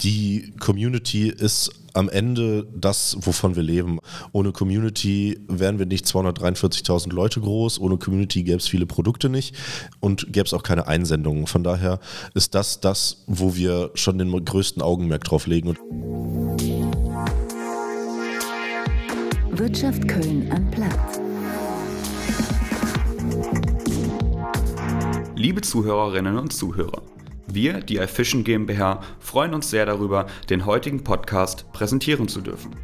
Die Community ist am Ende das, wovon wir leben. Ohne Community wären wir nicht 243.000 Leute groß, ohne Community gäbe es viele Produkte nicht und gäbe es auch keine Einsendungen. Von daher ist das das, wo wir schon den größten Augenmerk drauf legen. Wirtschaft Köln am Platz. Liebe Zuhörerinnen und Zuhörer. Wir, die iFishing GmbH, freuen uns sehr darüber, den heutigen Podcast präsentieren zu dürfen.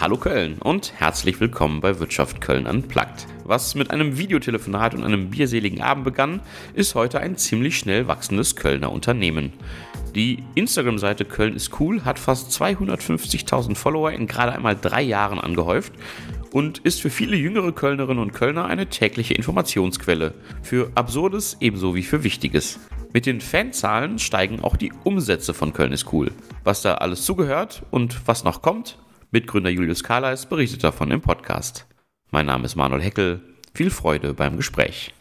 Hallo Köln und herzlich willkommen bei Wirtschaft Köln Unplugged. Was mit einem Videotelefonat und einem bierseligen Abend begann, ist heute ein ziemlich schnell wachsendes Kölner Unternehmen. Die Instagram-Seite Köln ist cool hat fast 250.000 Follower in gerade einmal drei Jahren angehäuft und ist für viele jüngere Kölnerinnen und Kölner eine tägliche Informationsquelle. Für Absurdes ebenso wie für Wichtiges. Mit den Fanzahlen steigen auch die Umsätze von Köln ist cool. Was da alles zugehört und was noch kommt, Mitgründer Julius Karleis berichtet davon im Podcast. Mein Name ist Manuel Heckel. Viel Freude beim Gespräch.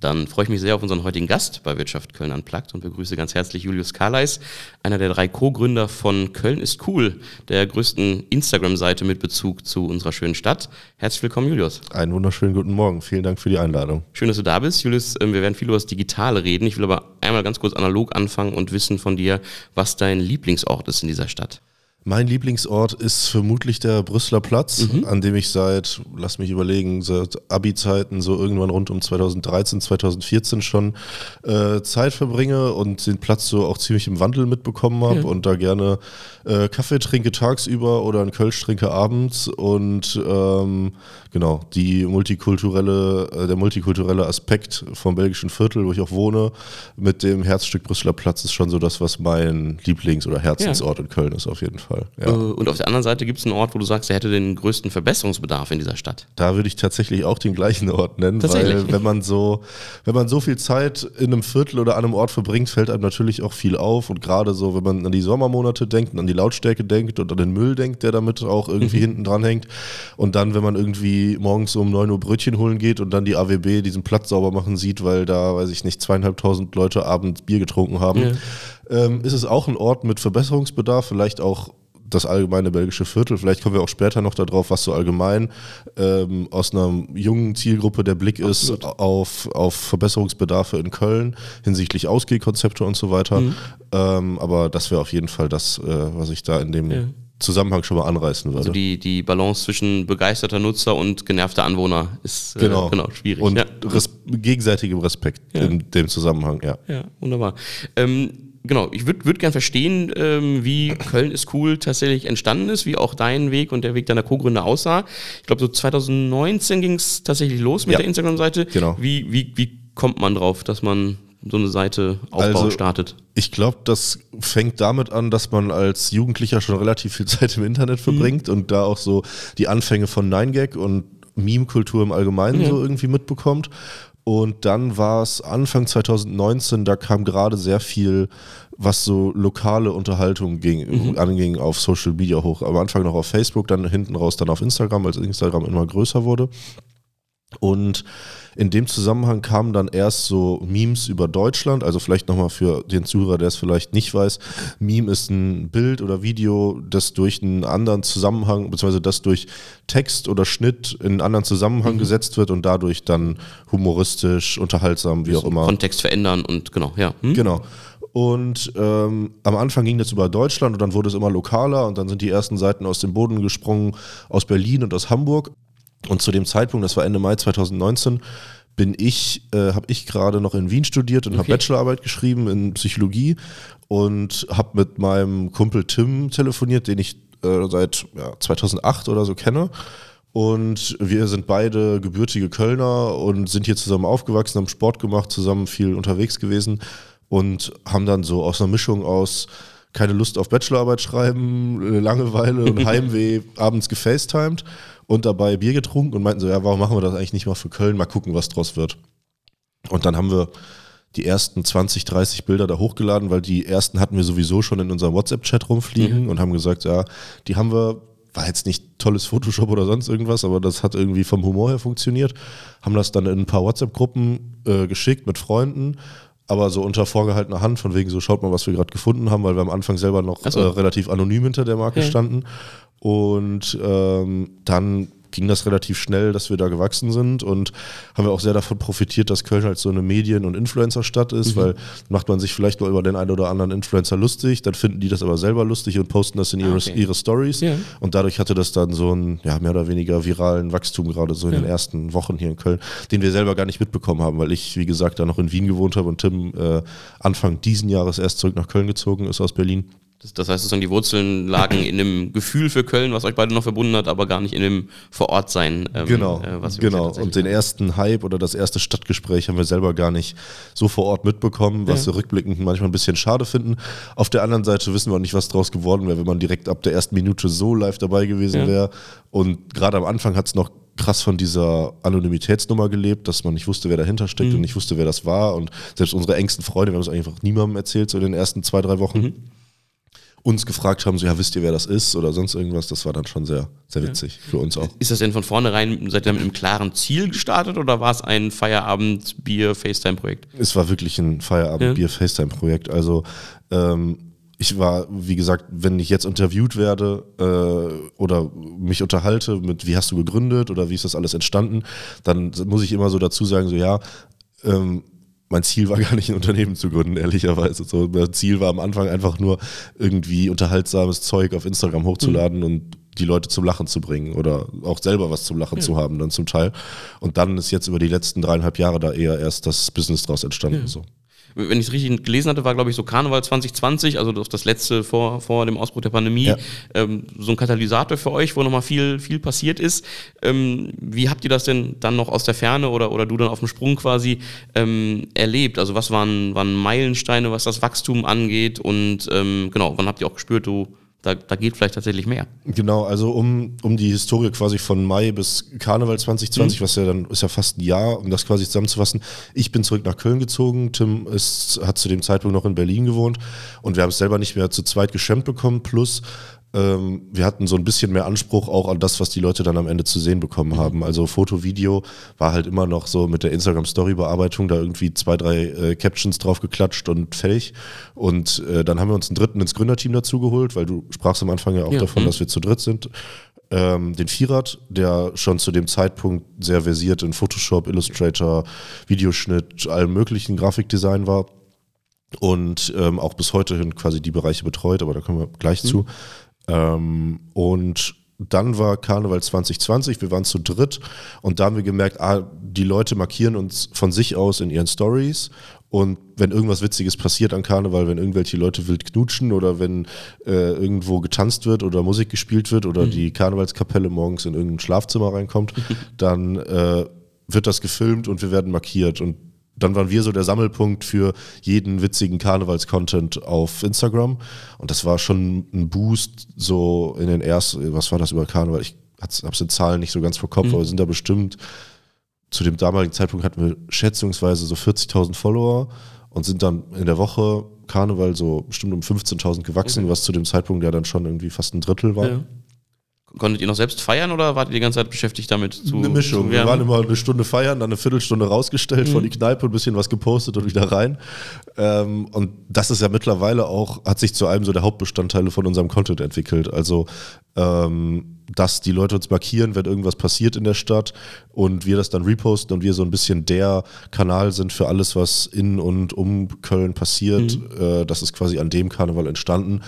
Dann freue ich mich sehr auf unseren heutigen Gast bei Wirtschaft Köln Unplugged und begrüße ganz herzlich Julius Karleis, einer der drei Co-Gründer von Köln ist cool, der größten Instagram-Seite mit Bezug zu unserer schönen Stadt. Herzlich willkommen, Julius. Einen wunderschönen guten Morgen. Vielen Dank für die Einladung. Schön, dass du da bist, Julius. Ähm, wir werden viel über das Digitale reden. Ich will aber einmal ganz kurz analog anfangen und wissen von dir, was dein Lieblingsort ist in dieser Stadt. Mein Lieblingsort ist vermutlich der Brüsseler Platz, mhm. an dem ich seit, lass mich überlegen, seit Abi-Zeiten so irgendwann rund um 2013, 2014 schon äh, Zeit verbringe und den Platz so auch ziemlich im Wandel mitbekommen habe ja. und da gerne äh, Kaffee trinke tagsüber oder einen Kölsch trinke abends und ähm, genau, die multikulturelle, äh, der multikulturelle Aspekt vom belgischen Viertel, wo ich auch wohne, mit dem Herzstück Brüsseler Platz ist schon so das, was mein Lieblings- oder Herzensort ja. in Köln ist auf jeden Fall. Fall. Ja. Äh, und auf der anderen Seite gibt es einen Ort, wo du sagst, er hätte den größten Verbesserungsbedarf in dieser Stadt. Da würde ich tatsächlich auch den gleichen Ort nennen, weil wenn man so, wenn man so viel Zeit in einem Viertel oder an einem Ort verbringt, fällt einem natürlich auch viel auf. Und gerade so, wenn man an die Sommermonate denkt, an die Lautstärke denkt und an den Müll denkt, der damit auch irgendwie mhm. hinten dran hängt. Und dann, wenn man irgendwie morgens um 9 Uhr Brötchen holen geht und dann die AWB diesen Platz sauber machen sieht, weil da, weiß ich nicht, zweieinhalbtausend Leute abends Bier getrunken haben. Ja. Ähm, ist es auch ein Ort mit Verbesserungsbedarf, vielleicht auch das allgemeine belgische Viertel. Vielleicht kommen wir auch später noch darauf, was so allgemein ähm, aus einer jungen Zielgruppe der Blick ist auf, auf Verbesserungsbedarfe in Köln hinsichtlich Ausgehkonzepte und so weiter. Mhm. Ähm, aber das wäre auf jeden Fall das, äh, was ich da in dem ja. Zusammenhang schon mal anreißen würde. Also die, die Balance zwischen begeisterter Nutzer und genervter Anwohner ist äh, genau. genau schwierig. Und ja. res gegenseitigem Respekt ja. in dem Zusammenhang, ja. Ja, wunderbar. Ähm, genau, ich würde würd gerne verstehen, ähm, wie Köln ist cool tatsächlich entstanden ist, wie auch dein Weg und der Weg deiner Co-Gründer aussah. Ich glaube, so 2019 ging es tatsächlich los mit ja, der Instagram-Seite. Genau. Wie, wie, wie kommt man drauf, dass man so eine Seite aufbauen also, startet? Ich glaube, das fängt damit an, dass man als Jugendlicher schon relativ viel Zeit im Internet verbringt mhm. und da auch so die Anfänge von 9gag und Meme-Kultur im Allgemeinen ja. so irgendwie mitbekommt. Und dann war es Anfang 2019, da kam gerade sehr viel, was so lokale Unterhaltung ging, mhm. anging, auf Social Media hoch. Am Anfang noch auf Facebook, dann hinten raus dann auf Instagram, als Instagram immer größer wurde. Und in dem Zusammenhang kamen dann erst so Memes über Deutschland, also vielleicht nochmal für den Zuhörer, der es vielleicht nicht weiß. Meme ist ein Bild oder Video, das durch einen anderen Zusammenhang, beziehungsweise das durch Text oder Schnitt in einen anderen Zusammenhang mhm. gesetzt wird und dadurch dann humoristisch, unterhaltsam, wie auch immer. Kontext verändern und genau, ja. Hm? Genau. Und ähm, am Anfang ging das über Deutschland und dann wurde es immer lokaler und dann sind die ersten Seiten aus dem Boden gesprungen, aus Berlin und aus Hamburg. Und zu dem Zeitpunkt, das war Ende Mai 2019, bin ich, äh, habe ich gerade noch in Wien studiert und okay. habe Bachelorarbeit geschrieben in Psychologie und habe mit meinem Kumpel Tim telefoniert, den ich äh, seit ja, 2008 oder so kenne. Und wir sind beide gebürtige Kölner und sind hier zusammen aufgewachsen, haben Sport gemacht, zusammen viel unterwegs gewesen und haben dann so aus einer Mischung aus keine Lust auf Bachelorarbeit schreiben, Langeweile und Heimweh abends gefacetimed und dabei Bier getrunken und meinten so, ja, warum machen wir das eigentlich nicht mal für Köln? Mal gucken, was draus wird. Und dann haben wir die ersten 20, 30 Bilder da hochgeladen, weil die ersten hatten wir sowieso schon in unserem WhatsApp-Chat rumfliegen mhm. und haben gesagt, ja, die haben wir, war jetzt nicht tolles Photoshop oder sonst irgendwas, aber das hat irgendwie vom Humor her funktioniert. Haben das dann in ein paar WhatsApp-Gruppen äh, geschickt mit Freunden aber so unter vorgehaltener Hand, von wegen so schaut mal, was wir gerade gefunden haben, weil wir am Anfang selber noch so. äh, relativ anonym hinter der Marke Ja. standen. Und ähm, dann ging das relativ schnell, dass wir da gewachsen sind und haben wir auch sehr davon profitiert, dass Köln halt so eine Medien- und Influencer-Stadt Mhm. ist, weil macht man sich vielleicht mal über den einen oder anderen Influencer lustig, dann finden die das aber selber lustig und posten das in ihre, Ah, okay. ihre Stories Ja. und dadurch hatte das dann so einen ja, mehr oder weniger viralen Wachstum gerade so in den ersten Wochen hier in Köln, den wir selber gar nicht mitbekommen haben, weil ich, wie gesagt, da noch in Wien gewohnt habe und Tim äh, Anfang diesen Jahres erst zurück nach Köln gezogen ist aus Berlin. Das, das heißt, sozusagen die Wurzeln lagen in einem Gefühl für Köln, was euch beide noch verbunden hat, aber gar nicht in dem Vorortsein. Ähm, Genau, äh, genau. Und den ersten Hype oder das erste Stadtgespräch haben wir selber gar nicht so vor Ort mitbekommen, was wir rückblickend manchmal ein bisschen schade finden. Auf der anderen Seite wissen wir auch nicht, was draus geworden wäre, wenn man direkt ab der ersten Minute so live dabei gewesen Ja. wäre. Und gerade am Anfang hat es noch krass von dieser Anonymitätsnummer gelebt, dass man nicht wusste, wer dahinter steckt Mhm. und nicht wusste, wer das war. Und selbst unsere engsten Freunde, wir haben es einfach niemandem erzählt, so in den ersten zwei, drei Wochen. Mhm. Uns gefragt haben, so ja, wisst ihr, wer das ist oder sonst irgendwas, das war dann schon sehr, sehr witzig für uns auch. Ist das denn von vornherein, seid ihr mit einem klaren Ziel gestartet oder war es ein Feierabend-Bier-Facetime-Projekt? Es war wirklich ein Feierabend-Bier-FaceTime-Projekt. Also ähm, ich war, wie gesagt, wenn ich jetzt interviewt werde äh, oder mich unterhalte mit, wie hast du gegründet oder wie ist das alles entstanden, dann muss ich immer so dazu sagen, so ja, ähm, mein Ziel war gar nicht ein Unternehmen zu gründen, ehrlicherweise. So, mein Ziel war am Anfang einfach nur irgendwie unterhaltsames Zeug auf Instagram hochzuladen und die Leute zum Lachen zu bringen oder auch selber was zum Lachen zu haben dann zum Teil. Und dann ist jetzt über die letzten dreieinhalb Jahre da eher erst das Business draus entstanden. So. Wenn ich es richtig gelesen hatte, war, glaube ich, so Karneval 2020, also das letzte vor, vor dem Ausbruch der Pandemie, Ja. ähm, so ein Katalysator für euch, wo nochmal viel, viel passiert ist. Ähm, wie habt ihr das denn dann noch aus der Ferne oder, oder du dann auf dem Sprung quasi ähm, erlebt? Also was waren, waren Meilensteine, was das Wachstum angeht und ähm, genau, wann habt ihr auch gespürt, du, da, da geht vielleicht tatsächlich mehr? Genau, also um, um die Historie quasi von Mai bis Karneval 2020, was ja dann ist ja fast ein Jahr, um das quasi zusammenzufassen. Ich bin zurück nach Köln gezogen, Tim ist, hat zu dem Zeitpunkt noch in Berlin gewohnt und wir haben es selber nicht mehr zu zweit geschemmt bekommen, plus ähm, wir hatten so ein bisschen mehr Anspruch auch an das, was die Leute dann am Ende zu sehen bekommen haben. Also Foto, Video war halt immer noch so mit der Instagram-Story-Bearbeitung da irgendwie zwei, drei äh, Captions drauf geklatscht und fertig. Und äh, dann haben wir uns einen dritten ins Gründerteam dazu geholt, weil du sprachst am Anfang ja auch Ja. davon, Mhm. dass wir zu dritt sind. Ähm, den Vierrad, der schon zu dem Zeitpunkt sehr versiert in Photoshop, Illustrator, Videoschnitt, allem möglichen Grafikdesign war und ähm, auch bis heute hin quasi die Bereiche betreut, aber da kommen wir gleich zu. Ähm, und dann war Karneval 2020, wir waren zu dritt und da haben wir gemerkt, ah, die Leute markieren uns von sich aus in ihren Stories und wenn irgendwas Witziges passiert an Karneval, wenn irgendwelche Leute wild knutschen oder wenn äh, irgendwo getanzt wird oder Musik gespielt wird oder die Karnevalskapelle morgens in irgendein Schlafzimmer reinkommt, dann äh, wird das gefilmt und wir werden markiert und dann waren wir so der Sammelpunkt für jeden witzigen Karnevals-Content auf Instagram. Und das war schon ein Boost, so in den ersten, was war das über Karneval? Ich hab's in Zahlen nicht so ganz vor Kopf, aber sind da bestimmt, zu dem damaligen Zeitpunkt hatten wir schätzungsweise so 40.000 Follower und sind dann in der Woche Karneval so bestimmt um 15.000 gewachsen, was zu dem Zeitpunkt ja dann schon irgendwie fast ein Drittel war. Ja. Konntet ihr noch selbst feiern oder wart ihr die ganze Zeit beschäftigt damit zu Eine Mischung. Zu Wir waren immer eine Stunde feiern, dann eine Viertelstunde rausgestellt Mhm. vor die Kneipe, ein bisschen was gepostet und wieder rein. Ähm, und das ist ja mittlerweile auch, hat sich zu einem so der Hauptbestandteile von unserem Content entwickelt. Also, ähm, dass die Leute uns markieren, wenn irgendwas passiert in der Stadt und wir das dann reposten und wir so ein bisschen der Kanal sind für alles, was in und um Köln passiert. Mhm. Äh, das ist quasi an dem Karneval entstanden.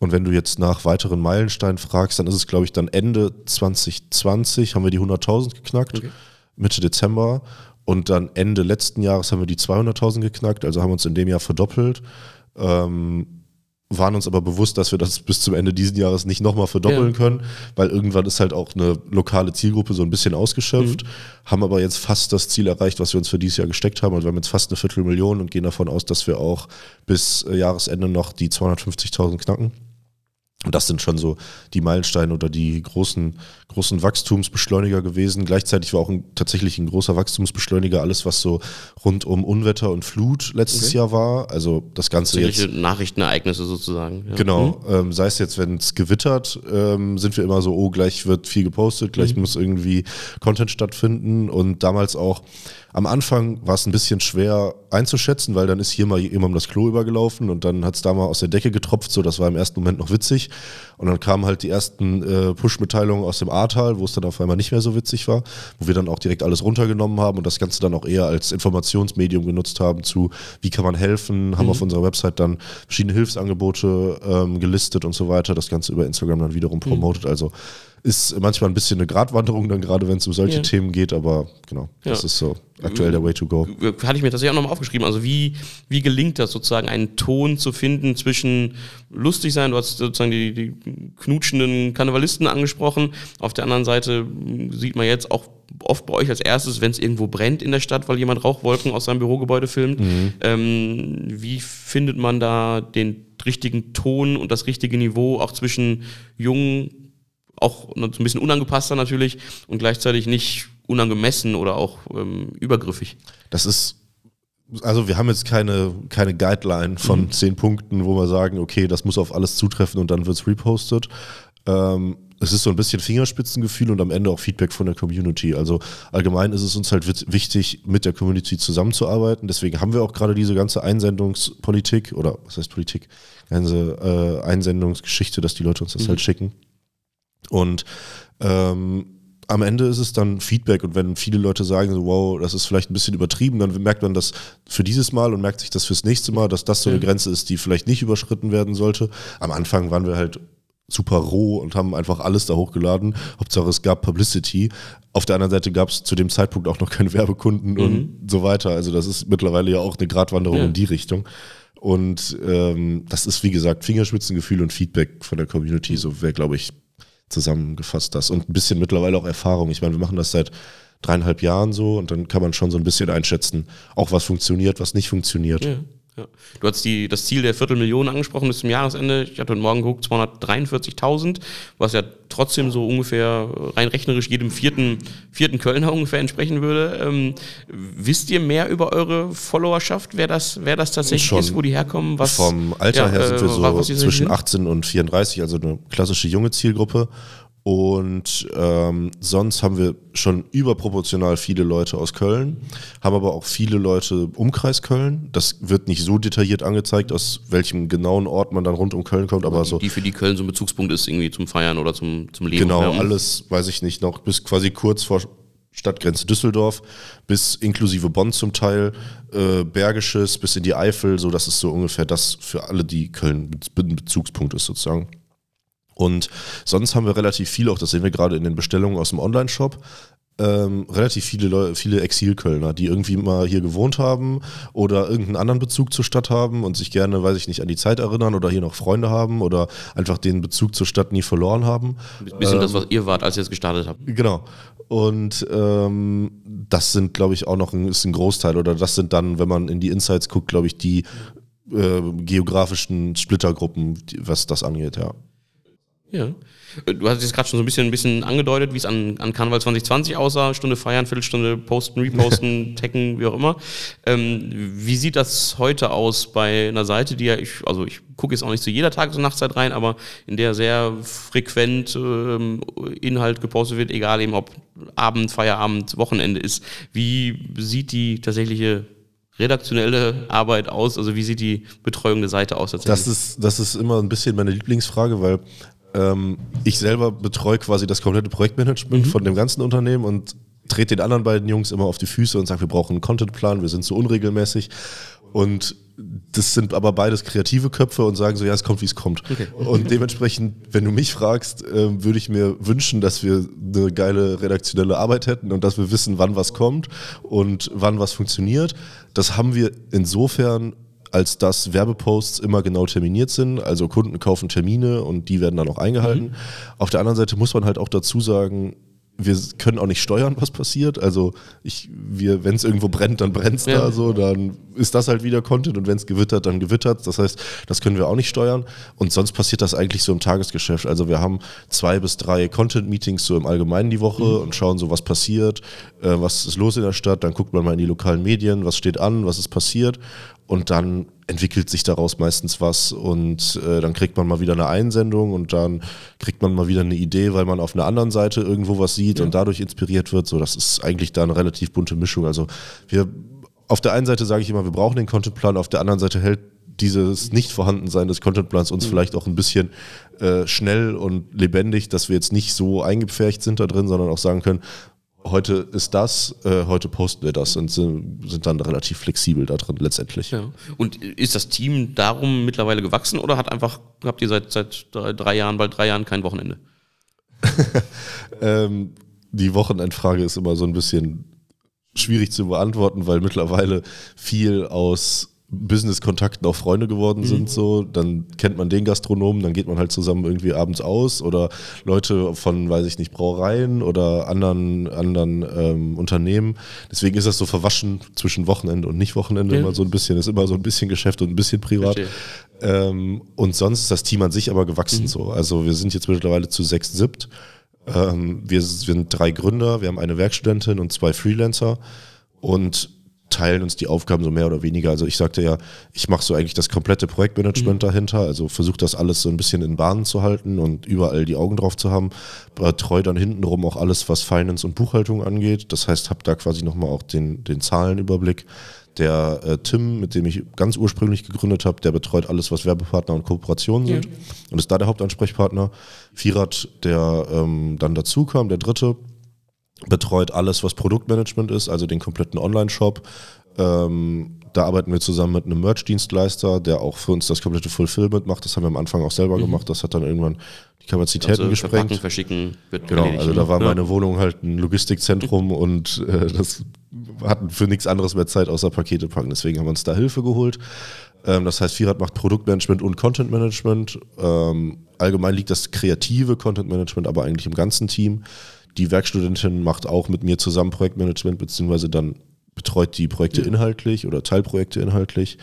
Und wenn du jetzt nach weiteren Meilensteinen fragst, dann ist es, glaube ich, dann Ende 2020 haben wir die 100.000 geknackt, Mitte Dezember. Und dann Ende letzten Jahres haben wir die 200.000 geknackt, also haben uns in dem Jahr verdoppelt. Ähm, waren uns aber bewusst, dass wir das bis zum Ende dieses Jahres nicht nochmal verdoppeln Ja. können, weil irgendwann ist halt auch eine lokale Zielgruppe so ein bisschen ausgeschöpft, haben aber jetzt fast das Ziel erreicht, was wir uns für dieses Jahr gesteckt haben. Also wir haben jetzt fast eine Viertelmillion und gehen davon aus, dass wir auch bis äh, Jahresende noch die 250.000 knacken. Und das sind schon so die Meilensteine oder die großen, großen Wachstumsbeschleuniger gewesen. Gleichzeitig war auch ein, tatsächlich ein großer Wachstumsbeschleuniger alles, was so rund um Unwetter und Flut letztes Okay. Jahr war. Also das Ganze jetzt. Solche Nachrichtenereignisse sozusagen. Ja. Genau, ähm, sei es jetzt, wenn es gewittert, ähm, sind wir immer so, oh, gleich wird viel gepostet, gleich muss irgendwie Content stattfinden und damals auch Am Anfang war es ein bisschen schwer einzuschätzen, weil dann ist hier mal jemandem das Klo übergelaufen und dann hat es da mal aus der Decke getropft, so das war im ersten Moment noch witzig. Und dann kamen halt die ersten äh, Push-Mitteilungen aus dem Ahrtal, wo es dann auf einmal nicht mehr so witzig war, wo wir dann auch direkt alles runtergenommen haben und das Ganze dann auch eher als Informationsmedium genutzt haben zu, wie kann man helfen, haben mhm. auf unserer Website dann verschiedene Hilfsangebote ähm, gelistet und so weiter, das Ganze über Instagram dann wiederum promotet. Mhm. Also ist manchmal ein bisschen eine Gratwanderung dann gerade, wenn es um solche ja. Themen geht, aber genau, ja. das ist so aktuell der Way to go. Hatte ich mir tatsächlich auch nochmal aufgeschrieben. Also wie, wie gelingt das sozusagen, einen Ton zu finden zwischen lustig sein, du hast sozusagen die, die knutschenden Karnevalisten angesprochen, auf der anderen Seite sieht man jetzt auch oft bei euch als erstes, wenn es irgendwo brennt in der Stadt, weil jemand Rauchwolken aus seinem Bürogebäude filmt. Mhm. Ähm, wie findet man da den richtigen Ton und das richtige Niveau auch zwischen jungen auch ein bisschen unangepasster natürlich und gleichzeitig nicht unangemessen oder auch ähm, übergriffig. Das ist also wir haben jetzt keine, keine Guideline von mhm. zehn Punkten, wo wir sagen, okay, das muss auf alles zutreffen und dann wird es repostet. Ähm, es ist so ein bisschen Fingerspitzengefühl und am Ende auch Feedback von der Community. Also allgemein ist es uns halt wichtig, mit der Community zusammenzuarbeiten. Deswegen haben wir auch gerade diese ganze Einsendungspolitik oder was heißt Politik, ganze äh, Einsendungsgeschichte, dass die Leute uns das mhm. halt schicken. Und ähm, am Ende ist es dann Feedback und wenn viele Leute sagen, so, wow, das ist vielleicht ein bisschen übertrieben, dann merkt man das für dieses Mal und merkt sich das fürs nächste Mal, dass das so eine Grenze ist, die vielleicht nicht überschritten werden sollte. Am Anfang waren wir halt super roh und haben einfach alles da hochgeladen. Hauptsache es gab Publicity. Auf der anderen Seite gab es zu dem Zeitpunkt auch noch keine Werbekunden mhm. und so weiter. Also das ist mittlerweile ja auch eine Gratwanderung ja. in die Richtung. Und ähm, das ist, wie gesagt, Fingerspitzengefühl und Feedback von der Community. So wäre, glaube ich, zusammengefasst das. Und ein bisschen mittlerweile auch Erfahrung. Ich meine, wir machen das seit dreieinhalb Jahren so und dann kann man schon so ein bisschen einschätzen, auch was funktioniert, was nicht funktioniert. Ja. Ja. Du hast die, das Ziel der Viertelmillion angesprochen bis zum Jahresende. Ich hatte heute Morgen geguckt, 243.000, was ja trotzdem so ungefähr rein rechnerisch jedem vierten, vierten Kölner ungefähr entsprechen würde. Ähm, wisst ihr mehr über eure Followerschaft, wer das, wer das tatsächlich Schon ist, wo die herkommen? Was, Vom Alter ja, her sind wir äh, so zwischen 18 und 34, also eine klassische junge Zielgruppe. Und ähm, sonst haben wir schon überproportional viele Leute aus Köln, haben aber auch viele Leute Umkreis Köln. Das wird nicht so detailliert angezeigt, aus welchem genauen Ort man dann rund um Köln kommt, aber, die, so. Die für die Köln so ein Bezugspunkt ist, irgendwie zum Feiern oder zum, zum Leben. Genau, ja. alles, weiß ich nicht, noch bis quasi kurz vor Stadtgrenze Düsseldorf bis inklusive Bonn zum Teil, äh, Bergisches bis in die Eifel, so das ist so ungefähr das für alle, die Köln ein Bezugspunkt ist sozusagen. Und sonst haben wir relativ viel, auch das sehen wir gerade in den Bestellungen aus dem Online-Shop, ähm, relativ viele Leute, viele Exilkölner, die irgendwie mal hier gewohnt haben oder irgendeinen anderen Bezug zur Stadt haben und sich gerne, weiß ich nicht, an die Zeit erinnern oder hier noch Freunde haben oder einfach den Bezug zur Stadt nie verloren haben. Ein bisschen ähm, das, was ihr wart, als ihr es gestartet habt. Genau. Und ähm, das sind, glaube ich, auch noch ein, ist ein Großteil oder das sind dann, wenn man in die Insights guckt, glaube ich, die äh, geografischen Splittergruppen, was das angeht, ja. Ja. Du hast jetzt gerade schon so ein bisschen, ein bisschen angedeutet, wie es an, an Karneval 2020 aussah. Stunde feiern, Viertelstunde posten, reposten, taggen, wie auch immer. Ähm, wie sieht das heute aus bei einer Seite, die ja, ich, also ich gucke jetzt auch nicht zu jeder Tages- und Nachtzeit rein, aber in der sehr frequent ähm, Inhalt gepostet wird, egal eben ob Abend, Feierabend, Wochenende ist. Wie sieht die tatsächliche redaktionelle Arbeit aus? Also wie sieht die Betreuung der Seite aus? Das ist, das ist immer ein bisschen meine Lieblingsfrage, weil ähm, ich selber betreue quasi das komplette Projektmanagement mhm. von dem ganzen Unternehmen und trete den anderen beiden Jungs immer auf die Füße und sage, wir brauchen einen Contentplan, wir sind so unregelmäßig. Und das sind aber beides kreative Köpfe und sagen so, ja, es kommt, wie es kommt. Okay. Und dementsprechend, wenn du mich fragst, äh, würde ich mir wünschen, dass wir eine geile redaktionelle Arbeit hätten und dass wir wissen, wann was kommt und wann was funktioniert. Das haben wir insofern als dass Werbeposts immer genau terminiert sind. Also Kunden kaufen Termine und die werden dann auch eingehalten. Mhm. Auf der anderen Seite muss man halt auch dazu sagen, wir können auch nicht steuern, was passiert. Also ich, wir, wenn es irgendwo brennt, dann brennt es ja. da so, dann ist das halt wieder Content und wenn es gewittert, dann gewittert. Das heißt, das können wir auch nicht steuern. Und sonst passiert das eigentlich so im Tagesgeschäft. Also wir haben zwei bis drei Content-Meetings so im Allgemeinen die Woche mhm. und schauen so, was passiert, äh, was ist los in der Stadt. Dann guckt man mal in die lokalen Medien, was steht an, was ist passiert. Und dann entwickelt sich daraus meistens was und äh, dann kriegt man mal wieder eine Einsendung und dann kriegt man mal wieder eine Idee, weil man auf einer anderen Seite irgendwo was sieht ja. und dadurch inspiriert wird. So, das ist eigentlich da eine relativ bunte Mischung. Also wir auf der einen Seite sage ich immer, wir brauchen den Contentplan, auf der anderen Seite hält dieses Nicht-Vorhandensein des Contentplans uns mhm. vielleicht auch ein bisschen äh, schnell und lebendig, dass wir jetzt nicht so eingepfercht sind da drin, sondern auch sagen können, heute ist das, äh, heute posten wir das und sind, sind, dann relativ flexibel da drin letztendlich. Ja. Und ist das Team darum mittlerweile gewachsen oder hat einfach, habt ihr seit, seit drei, drei Jahren, bald drei Jahren kein Wochenende? ähm, die Wochenendfrage ist immer so ein bisschen schwierig zu beantworten, weil mittlerweile viel aus Business-Kontakten auch Freunde geworden sind, mhm. so, dann kennt man den Gastronomen, dann geht man halt zusammen irgendwie abends aus oder Leute von, weiß ich nicht, Brauereien oder anderen, anderen ähm, Unternehmen. Deswegen ist das so verwaschen zwischen Wochenende und Nicht-Wochenende ja. immer so ein bisschen, ist immer so ein bisschen Geschäft und ein bisschen privat. Ähm, und sonst ist das Team an sich aber gewachsen mhm. so. Also wir sind jetzt mittlerweile zu sechs, siebt. Ähm, wir sind drei Gründer, wir haben eine Werkstudentin und zwei Freelancer und teilen uns die Aufgaben so mehr oder weniger. Also ich sagte ja, ich mache so eigentlich das komplette Projektmanagement mhm. dahinter, also versuche das alles so ein bisschen in Bahnen zu halten und überall die Augen drauf zu haben. Betreue dann hintenrum auch alles, was Finance und Buchhaltung angeht. Das heißt, habe da quasi nochmal auch den, den Zahlenüberblick. Der äh, Tim, mit dem ich ganz ursprünglich gegründet habe, der betreut alles, was Werbepartner und Kooperationen sind ja. und ist da der Hauptansprechpartner. Firat, der ähm, dann dazu kam, der dritte, betreut alles, was Produktmanagement ist, also den kompletten Online-Shop. Ähm, da arbeiten wir zusammen mit einem Merch-Dienstleister, der auch für uns das komplette Fulfillment macht. Das haben wir am Anfang auch selber mhm. gemacht. Das hat dann irgendwann die Kapazitäten also gesprengt. verschicken wird Genau, also da war ja. meine Wohnung halt ein Logistikzentrum und äh, das hatten für nichts anderes mehr Zeit außer Pakete packen. Deswegen haben wir uns da Hilfe geholt. Ähm, das heißt, Firat macht Produktmanagement und Contentmanagement. Ähm, allgemein liegt das kreative Contentmanagement aber eigentlich im ganzen Team. Die Werkstudentin macht auch mit mir zusammen Projektmanagement, beziehungsweise dann betreut die Projekte ja. inhaltlich oder Teilprojekte inhaltlich.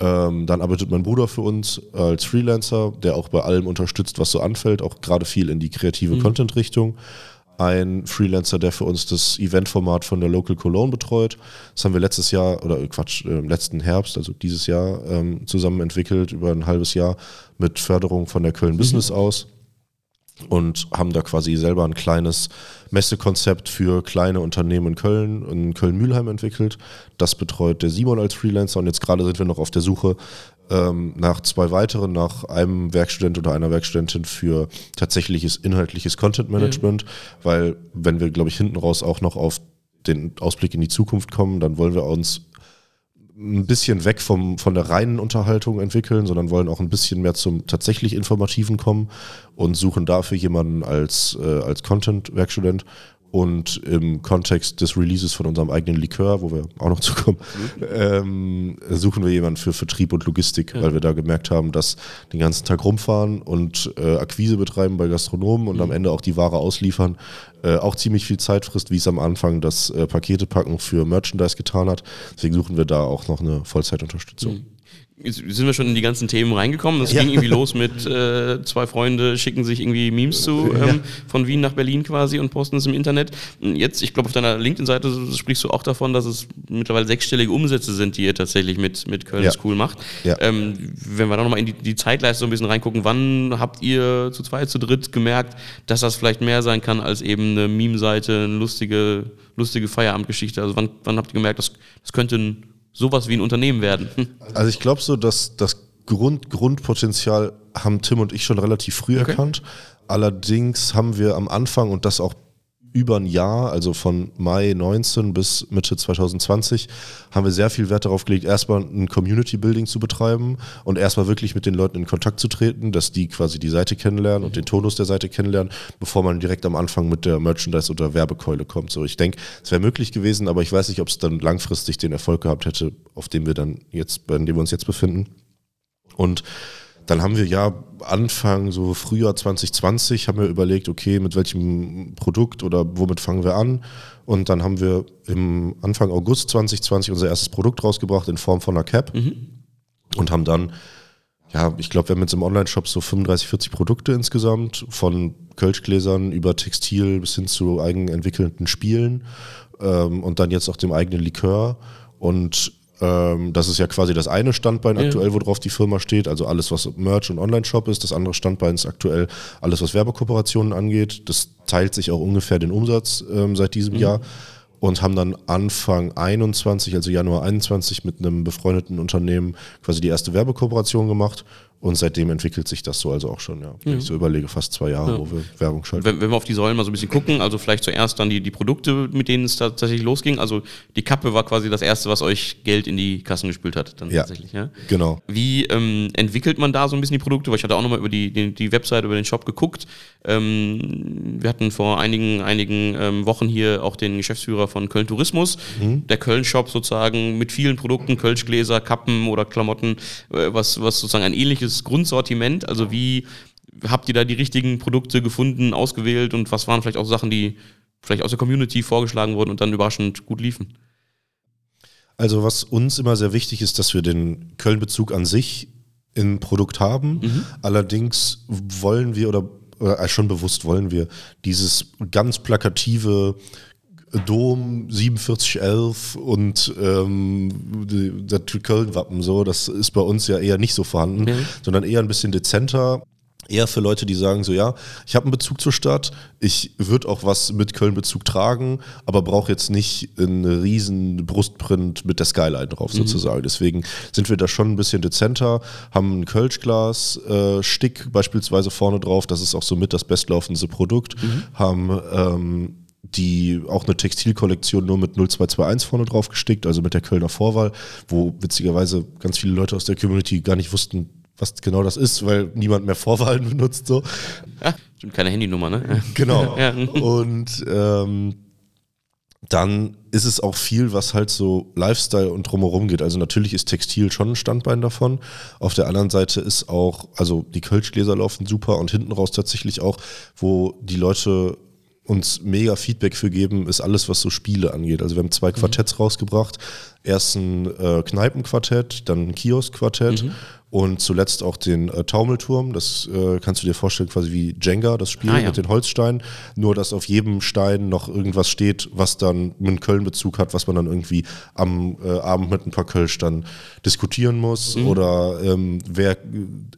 Ähm, dann arbeitet mein Bruder für uns als Freelancer, der auch bei allem unterstützt, was so anfällt, auch gerade viel in die kreative mhm. Content-Richtung. Ein Freelancer, der für uns das Eventformat von der Local Cologne betreut. Das haben wir letztes Jahr, oder Quatsch, äh, im letzten Herbst, also dieses Jahr, ähm, zusammen entwickelt, über ein halbes Jahr mit Förderung von der Köln Business mhm. aus und haben da quasi selber ein kleines Messekonzept für kleine Unternehmen in Köln, in Köln-Mülheim entwickelt. Das betreut der Simon als Freelancer und jetzt gerade sind wir noch auf der Suche ähm, nach zwei weiteren, nach einem Werkstudent oder einer Werkstudentin für tatsächliches inhaltliches Content Management, mhm. weil wenn wir, glaube ich, hinten raus auch noch auf den Ausblick in die Zukunft kommen, dann wollen wir uns ein bisschen weg vom, von der reinen Unterhaltung entwickeln, sondern wollen auch ein bisschen mehr zum tatsächlich Informativen kommen und suchen dafür jemanden als, äh, als Content-Werkstudent und im Kontext des Releases von unserem eigenen Likör, wo wir auch noch zukommen, ähm, suchen wir jemanden für Vertrieb und Logistik, ja. weil wir da gemerkt haben, dass den ganzen Tag rumfahren und äh, Akquise betreiben bei Gastronomen und mhm. am Ende auch die Ware ausliefern, äh, auch ziemlich viel Zeit frisst, wie es am Anfang das äh, Paketepacken für Merchandise getan hat. Deswegen suchen wir da auch noch eine Vollzeitunterstützung. Mhm sind wir schon in die ganzen Themen reingekommen. Das ja. ging irgendwie los mit äh, zwei Freunde schicken sich irgendwie Memes zu ähm, ja. von Wien nach Berlin quasi und posten es im Internet. Jetzt, ich glaube, auf deiner LinkedIn-Seite sprichst du auch davon, dass es mittlerweile sechsstellige Umsätze sind, die ihr tatsächlich mit, mit Köln ja. School macht. Ähm, wenn wir da nochmal in die, die Zeitleiste so ein bisschen reingucken, wann habt ihr zu zweit, zu dritt gemerkt, dass das vielleicht mehr sein kann als eben eine Meme-Seite, eine lustige, lustige Feierabendgeschichte? Also wann, wann habt ihr gemerkt, das, das könnte ein sowas wie ein Unternehmen werden. Also ich glaube so, dass das Grund, Grundpotenzial haben Tim und ich schon relativ früh okay. erkannt. Allerdings haben wir am Anfang und das auch über ein Jahr, also von Mai 19 bis Mitte 2020, haben wir sehr viel Wert darauf gelegt, erstmal ein Community Building zu betreiben und erstmal wirklich mit den Leuten in Kontakt zu treten, dass die quasi die Seite kennenlernen und den Tonus der Seite kennenlernen, bevor man direkt am Anfang mit der Merchandise oder Werbekeule kommt. So, ich denke, es wäre möglich gewesen, aber ich weiß nicht, ob es dann langfristig den Erfolg gehabt hätte, auf dem wir dann jetzt, bei dem wir uns jetzt befinden. Und dann haben wir ja Anfang, so Frühjahr 2020, haben wir überlegt, okay, mit welchem Produkt oder womit fangen wir an? Und dann haben wir im Anfang August 2020 unser erstes Produkt rausgebracht in Form von einer Cap mhm. und haben dann, ja, ich glaube, wir haben jetzt im Online-Shop so 35, 40 Produkte insgesamt, von Kölschgläsern über Textil bis hin zu eigenentwickelten Spielen ähm, und dann jetzt auch dem eigenen Likör. Und das ist ja quasi das eine Standbein Ja. aktuell, worauf die Firma steht. Also alles, was Merch und Online-Shop ist. Das andere Standbein ist aktuell alles, was Werbekooperationen angeht. Das teilt sich auch ungefähr den Umsatz ähm, seit diesem Jahr. Und haben dann Anfang 21, also Januar 21, mit einem befreundeten Unternehmen quasi die erste Werbekooperation gemacht. Und seitdem entwickelt sich das so also auch schon, ja. Wenn ich so überlege, fast zwei Jahre, wo wir Werbung schalten. Wenn, wenn wir auf die Säulen mal so ein bisschen gucken, also vielleicht zuerst dann die, die Produkte, mit denen es tatsächlich losging. Also die Kappe war quasi das erste, was euch Geld in die Kassen gespült hat, dann Ja. tatsächlich, ja. Genau. Wie ähm, entwickelt man da so ein bisschen die Produkte? Weil ich hatte auch nochmal über die, die, die Website, über den Shop geguckt. Ähm, wir hatten vor einigen, einigen ähm, Wochen hier auch den Geschäftsführer von Köln Tourismus, der Köln-Shop sozusagen mit vielen Produkten, Kölschgläser, Kappen oder Klamotten, äh, was, was sozusagen ein ähnliches Grundsortiment. Also wie habt ihr da die richtigen Produkte gefunden, ausgewählt und was waren vielleicht auch Sachen, die vielleicht aus der Community vorgeschlagen wurden und dann überraschend gut liefen? Also was uns immer sehr wichtig ist, dass wir den Köln-Bezug an sich im Produkt haben. Allerdings wollen wir oder, oder schon bewusst wollen wir dieses ganz plakative Dom 4711 und ähm, das Köln-Wappen so, das ist bei uns ja eher nicht so vorhanden, sondern eher ein bisschen dezenter. Eher für Leute, die sagen so, ja, ich habe einen Bezug zur Stadt, ich würde auch was mit Köln-Bezug tragen, aber brauche jetzt nicht einen riesen Brustprint mit der Skyline drauf sozusagen. Deswegen sind wir da schon ein bisschen dezenter, haben ein Kölschglas, äh, Stick beispielsweise vorne drauf, das ist auch somit das bestlaufendste Produkt, haben ähm, die auch eine Textilkollektion nur mit 0221 vorne drauf gestickt, also mit der Kölner Vorwahl, wo witzigerweise ganz viele Leute aus der Community gar nicht wussten, was genau das ist, weil niemand mehr Vorwahlen benutzt so. Ja, stimmt, keine Handynummer, ne? Genau. Ja. Und ähm, dann ist es auch viel, was halt so Lifestyle und drumherum geht. Also natürlich ist Textil schon ein Standbein davon. Auf der anderen Seite ist auch, also die Kölschgläser laufen super und hinten raus tatsächlich auch, wo die Leute uns mega Feedback für geben, ist alles, was so Spiele angeht. Also wir haben zwei Quartetts rausgebracht. Erst ein äh, Kneipenquartett, dann ein Kioskquartett und zuletzt auch den äh, Taumelturm. Das äh, kannst du dir vorstellen, quasi wie Jenga, das Spiel Ah, ja. mit den Holzsteinen. Nur, dass auf jedem Stein noch irgendwas steht, was dann einen Köln-Bezug hat, was man dann irgendwie am äh, Abend mit ein paar Kölsch dann diskutieren muss Mhm. oder ähm, wer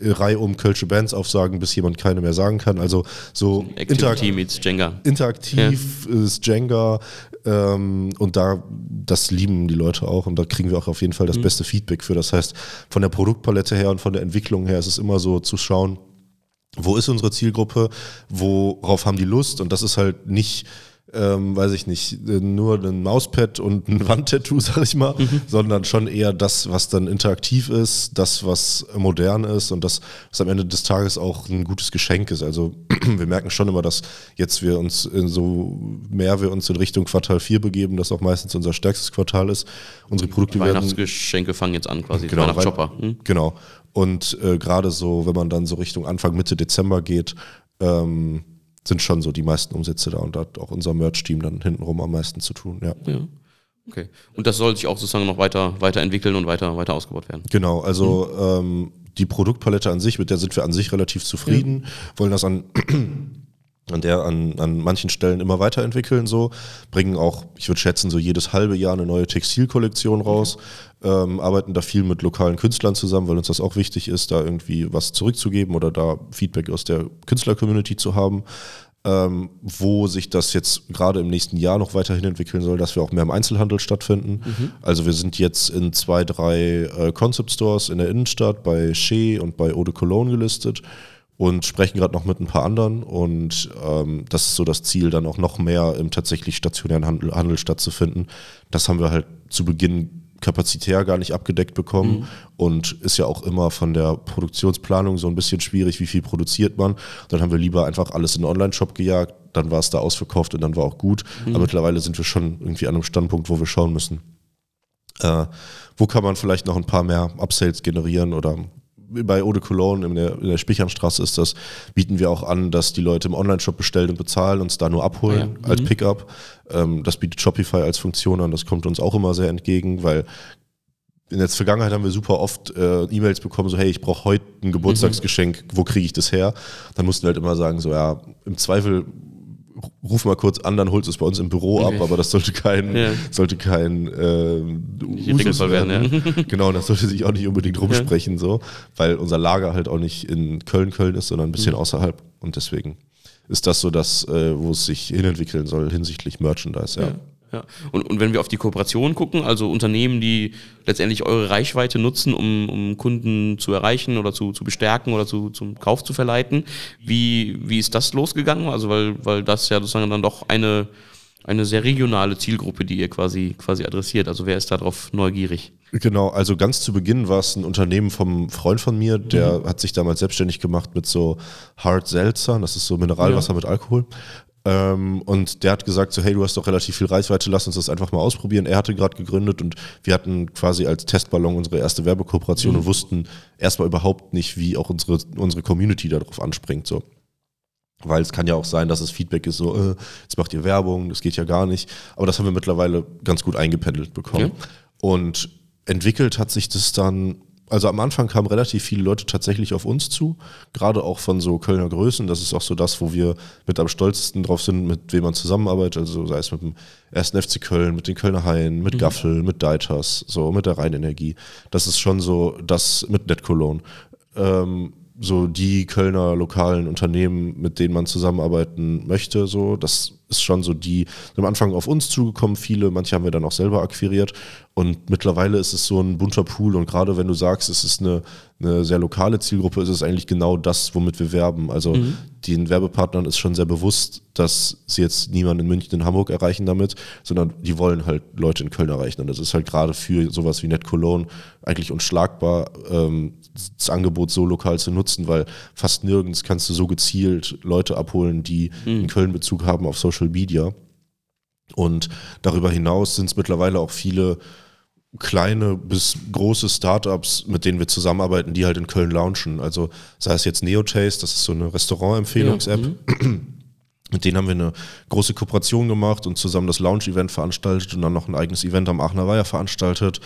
äh, Reihe um Kölsche Bands aufsagen, bis jemand keine mehr sagen kann. Also so Activity meets Jenga. interaktiv ist Jenga ähm, und da das lieben die Leute auch und da kriegen wir auch auf jeden Fall das beste Feedback für. Das heißt, von der Produktpalette her und von der Entwicklung her ist es immer so zu schauen, wo ist unsere Zielgruppe, worauf haben die Lust und das ist halt nicht ähm, weiß ich nicht, äh, nur ein Mauspad und ein Wandtattoo, sag ich mal, sondern schon eher das, was dann interaktiv ist, das, was modern ist und das, was am Ende des Tages auch ein gutes Geschenk ist. Also wir merken schon immer, dass jetzt wir uns in so mehr wir uns in Richtung Quartal 4 begeben, das auch meistens unser stärkstes Quartal ist. Unsere Produkte werden Weihnachtsgeschenke fangen jetzt an, quasi. Genau, Weihnachtsshopper. Hm? Genau. Und äh, gerade so, wenn man dann so Richtung Anfang, Mitte Dezember geht, ähm, sind schon so die meisten Umsätze da und da hat auch unser Merch-Team dann hintenrum am meisten zu tun, ja. Ja. Okay. Und das soll sich auch sozusagen noch weiter, weiterentwickeln und weiter, weiter ausgebaut werden. Genau, also ähm, die Produktpalette an sich, mit der sind wir an sich relativ zufrieden, wollen das an, an der an, an manchen Stellen immer weiterentwickeln, so, bringen auch, ich würde schätzen, so jedes halbe Jahr eine neue Textilkollektion raus, ähm, arbeiten da viel mit lokalen Künstlern zusammen, weil uns das auch wichtig ist, da irgendwie was zurückzugeben oder da Feedback aus der Künstler-Community zu haben. Ähm, wo sich das jetzt gerade im nächsten Jahr noch weiterhin entwickeln soll, dass wir auch mehr im Einzelhandel stattfinden. Also wir sind jetzt in zwei, drei äh, Concept Stores in der Innenstadt bei Shea und bei Eau de Cologne gelistet und sprechen gerade noch mit ein paar anderen und ähm, das ist so das Ziel, dann auch noch mehr im tatsächlich stationären Handel, Handel stattzufinden. Das haben wir halt zu Beginn kapazitär gar nicht abgedeckt bekommen und ist ja auch immer von der Produktionsplanung so ein bisschen schwierig, wie viel produziert man. Dann haben wir lieber einfach alles in den Online-Shop gejagt, dann war es da ausverkauft und dann war auch gut. Aber mittlerweile sind wir schon irgendwie an einem Standpunkt, wo wir schauen müssen, äh, wo kann man vielleicht noch ein paar mehr Upsales generieren oder bei Eau de Cologne in der, in der Spichernstraße ist das, bieten wir auch an, dass die Leute im Online-Shop bestellen und bezahlen, uns da nur abholen ja. als Pickup. Ähm, das bietet Shopify als Funktion an, das kommt uns auch immer sehr entgegen, weil in der Vergangenheit haben wir super oft äh, E-Mails bekommen, so hey, ich brauche heute ein Geburtstagsgeschenk, wo kriege ich das her? Dann mussten wir halt immer sagen, so ja, im Zweifel ruf mal kurz an, dann holst du es bei uns im Büro okay. ab, aber das sollte kein, ja. sollte kein äh, Usus werden. werden ja. genau, das sollte sich auch nicht unbedingt rumsprechen, ja. so, weil unser Lager halt auch nicht in Köln, Köln ist, sondern ein bisschen mhm. außerhalb. Und deswegen ist das so das, äh, wo es sich hinentwickeln soll hinsichtlich Merchandise, ja. Ja. Und, und wenn wir auf die Kooperation gucken, also Unternehmen, die letztendlich eure Reichweite nutzen, um, um Kunden zu erreichen oder zu, zu bestärken oder zu, zum Kauf zu verleiten, wie, wie ist das losgegangen? Also weil, weil das ja sozusagen dann doch eine, eine sehr regionale Zielgruppe, die ihr quasi, quasi adressiert. Also wer ist darauf neugierig? Genau, also ganz zu Beginn war es ein Unternehmen vom Freund von mir, der mhm. hat sich damals selbstständig gemacht mit so Hard Seltzer, das ist so Mineralwasser ja. mit Alkohol. Ähm, und der hat gesagt, so hey, du hast doch relativ viel Reichweite, lass uns das einfach mal ausprobieren. Er hatte gerade gegründet und wir hatten quasi als Testballon unsere erste Werbekooperation mhm. und wussten erstmal überhaupt nicht, wie auch unsere, unsere Community darauf anspringt. So. Weil es kann ja auch sein, dass es Feedback ist, so, äh, jetzt macht ihr Werbung, das geht ja gar nicht. Aber das haben wir mittlerweile ganz gut eingependelt bekommen. Okay. Und entwickelt hat sich das dann also am Anfang kamen relativ viele Leute tatsächlich auf uns zu, gerade auch von so Kölner Größen. Das ist auch so das, wo wir mit am stolzesten drauf sind, mit wem man zusammenarbeitet. Also sei es mit dem ersten FC Köln, mit den Kölner Haien, mit mhm. Gaffel, mit Deiters, so mit der Rheinenergie. Das ist schon so das mit NetCologne. Ähm, so die Kölner lokalen Unternehmen, mit denen man zusammenarbeiten möchte, so das ist schon so die, am Anfang auf uns zugekommen, viele, manche haben wir dann auch selber akquiriert und mittlerweile ist es so ein bunter Pool und gerade wenn du sagst, es ist eine, eine sehr lokale Zielgruppe, ist es eigentlich genau das, womit wir werben. Also mhm. Den Werbepartnern ist schon sehr bewusst, dass sie jetzt niemanden in München, in Hamburg erreichen damit, sondern die wollen halt Leute in Köln erreichen und das ist halt gerade für sowas wie Net Cologne eigentlich unschlagbar, ähm, das Angebot so lokal zu nutzen, weil fast nirgends kannst du so gezielt Leute abholen, die mhm. einen Köln-Bezug haben auf Social Social Media. Und darüber hinaus sind es mittlerweile auch viele kleine bis große Startups, mit denen wir zusammenarbeiten, die halt in Köln launchen. Also sei es jetzt NeoTaste, das ist so eine Restaurant-Empfehlungs-App. Ja, mhm. mit denen haben wir eine große Kooperation gemacht und zusammen das Launch-Event veranstaltet und dann noch ein eigenes Event am Aachener Weiher veranstaltet.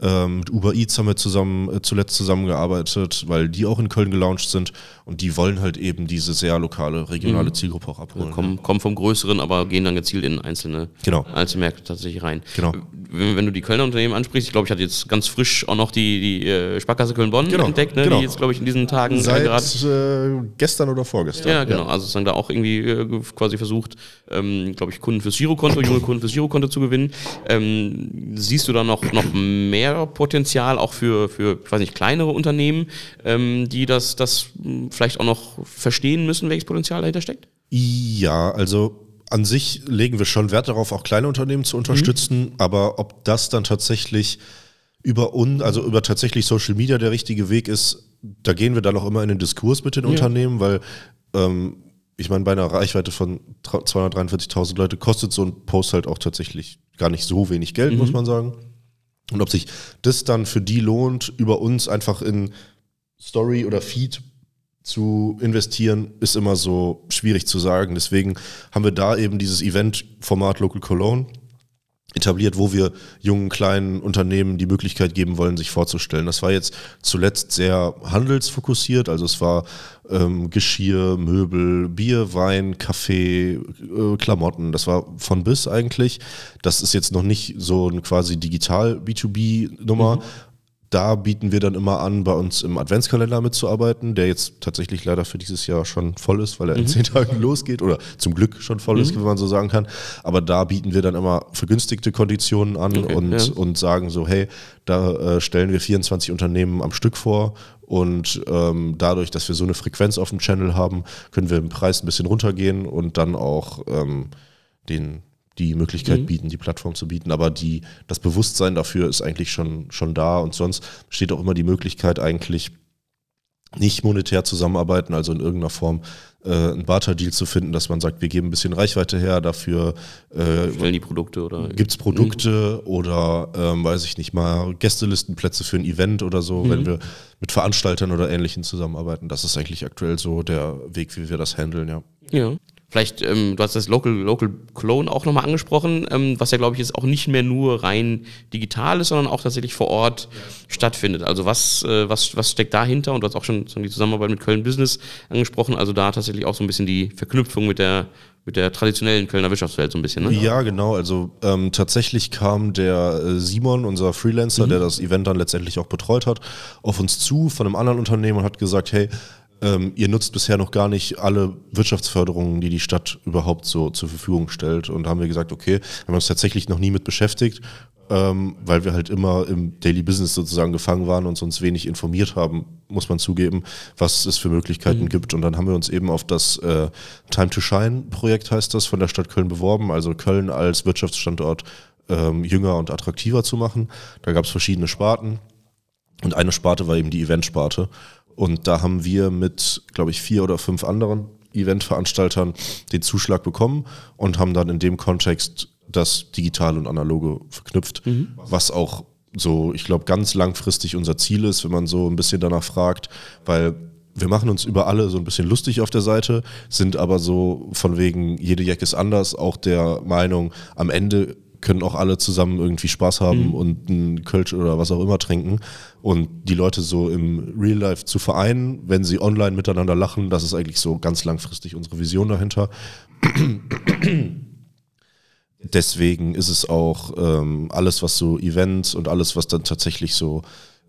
Ähm, mit Uber Eats haben wir zusammen, äh, zuletzt zusammengearbeitet, weil die auch in Köln gelauncht sind und die wollen halt eben diese sehr lokale, regionale mhm. Zielgruppe auch abholen. Also kommen, ja. kommen vom Größeren, aber gehen dann gezielt in einzelne genau. Einzelmärkte tatsächlich rein. Genau. Wenn, wenn, du die Kölner Unternehmen ansprichst, ich glaube, ich hatte jetzt ganz frisch auch noch die, die äh, Sparkasse Köln-Bonn genau. entdeckt, ne, genau. die jetzt, glaube ich, in diesen Tagen Seit äh, gestern oder vorgestern. Ja, genau. Ja. Also sozusagen da auch irgendwie äh, quasi versucht, ähm, glaube ich, Kunden fürs Girokonto, junge Kunden fürs Girokonto zu gewinnen. Ähm, siehst du da noch, noch mehr Potenzial auch für, für ich weiß nicht, kleinere Unternehmen, ähm, die das, das vielleicht auch noch verstehen müssen, welches Potenzial dahinter steckt? Ja, also an sich legen wir schon Wert darauf, auch kleine Unternehmen zu unterstützen, mhm. aber ob das dann tatsächlich über uns, also über tatsächlich Social Media der richtige Weg ist, da gehen wir dann auch immer in den Diskurs mit den ja. Unternehmen, weil ähm, ich meine, bei einer Reichweite von 243.000 Leute kostet so ein Post halt auch tatsächlich gar nicht so wenig Geld, mhm. muss man sagen. Und ob sich das dann für die lohnt, über uns einfach in Story oder Feed zu investieren, ist immer so schwierig zu sagen. Deswegen haben wir da eben dieses Event-Format Local Cologne etabliert, wo wir jungen, kleinen Unternehmen die Möglichkeit geben wollen, sich vorzustellen. Das war jetzt zuletzt sehr handelsfokussiert, also es war ähm, Geschirr, Möbel, Bier, Wein, Kaffee, äh, Klamotten, das war von bis eigentlich. Das ist jetzt noch nicht so ein quasi digital B2B-Nummer, mhm da bieten wir dann immer an, bei uns im Adventskalender mitzuarbeiten, der jetzt tatsächlich leider für dieses Jahr schon voll ist, weil er in mhm. zehn Tagen losgeht oder zum Glück schon voll mhm. ist, wenn man so sagen kann. Aber da bieten wir dann immer vergünstigte Konditionen an okay, und, ja. und sagen so, hey, da äh, stellen wir 24 Unternehmen am Stück vor und ähm, dadurch, dass wir so eine Frequenz auf dem Channel haben, können wir im Preis ein bisschen runtergehen und dann auch ähm, den die Möglichkeit mhm. bieten, die Plattform zu bieten. Aber die, das Bewusstsein dafür ist eigentlich schon, schon da und sonst besteht auch immer die Möglichkeit eigentlich nicht monetär zusammenarbeiten, also in irgendeiner Form äh, einen Barter-Deal zu finden, dass man sagt, wir geben ein bisschen Reichweite her, dafür äh, die Produkte oder gibt es Produkte mhm. oder ähm, weiß ich nicht mal Gästelistenplätze für ein Event oder so, mhm. wenn wir mit Veranstaltern oder Ähnlichen zusammenarbeiten. Das ist eigentlich aktuell so der Weg, wie wir das handeln, ja. Ja. Vielleicht, ähm, du hast das Local, Local Clone auch nochmal angesprochen, ähm, was ja, glaube ich, jetzt auch nicht mehr nur rein digital ist, sondern auch tatsächlich vor Ort ja. stattfindet. Also was, äh, was, was steckt dahinter? Und du hast auch schon die Zusammenarbeit mit Köln Business angesprochen, also da tatsächlich auch so ein bisschen die Verknüpfung mit der, mit der traditionellen Kölner Wirtschaftswelt so ein bisschen. Ne? Ja, genau. Also ähm, tatsächlich kam der äh, Simon, unser Freelancer, mhm. der das Event dann letztendlich auch betreut hat, auf uns zu von einem anderen Unternehmen und hat gesagt, hey, ähm, ihr nutzt bisher noch gar nicht alle Wirtschaftsförderungen, die die Stadt überhaupt so zur Verfügung stellt. Und da haben wir gesagt, okay, wir haben uns tatsächlich noch nie mit beschäftigt, ähm, weil wir halt immer im Daily Business sozusagen gefangen waren und uns wenig informiert haben, muss man zugeben, was es für Möglichkeiten mhm. gibt. Und dann haben wir uns eben auf das äh, Time to Shine Projekt, heißt das, von der Stadt Köln beworben, also Köln als Wirtschaftsstandort ähm, jünger und attraktiver zu machen. Da gab es verschiedene Sparten. Und eine Sparte war eben die Eventsparte. Und da haben wir mit, glaube ich, vier oder fünf anderen Eventveranstaltern den Zuschlag bekommen und haben dann in dem Kontext das Digitale und Analoge verknüpft, mhm. was auch so, ich glaube, ganz langfristig unser Ziel ist, wenn man so ein bisschen danach fragt, weil wir machen uns über alle so ein bisschen lustig auf der Seite, sind aber so von wegen, jede Jack ist anders, auch der Meinung, am Ende können auch alle zusammen irgendwie Spaß haben mhm. und ein Kölsch oder was auch immer trinken. Und die Leute so im Real Life zu vereinen, wenn sie online miteinander lachen, das ist eigentlich so ganz langfristig unsere Vision dahinter. Deswegen ist es auch ähm, alles, was so Events und alles, was dann tatsächlich so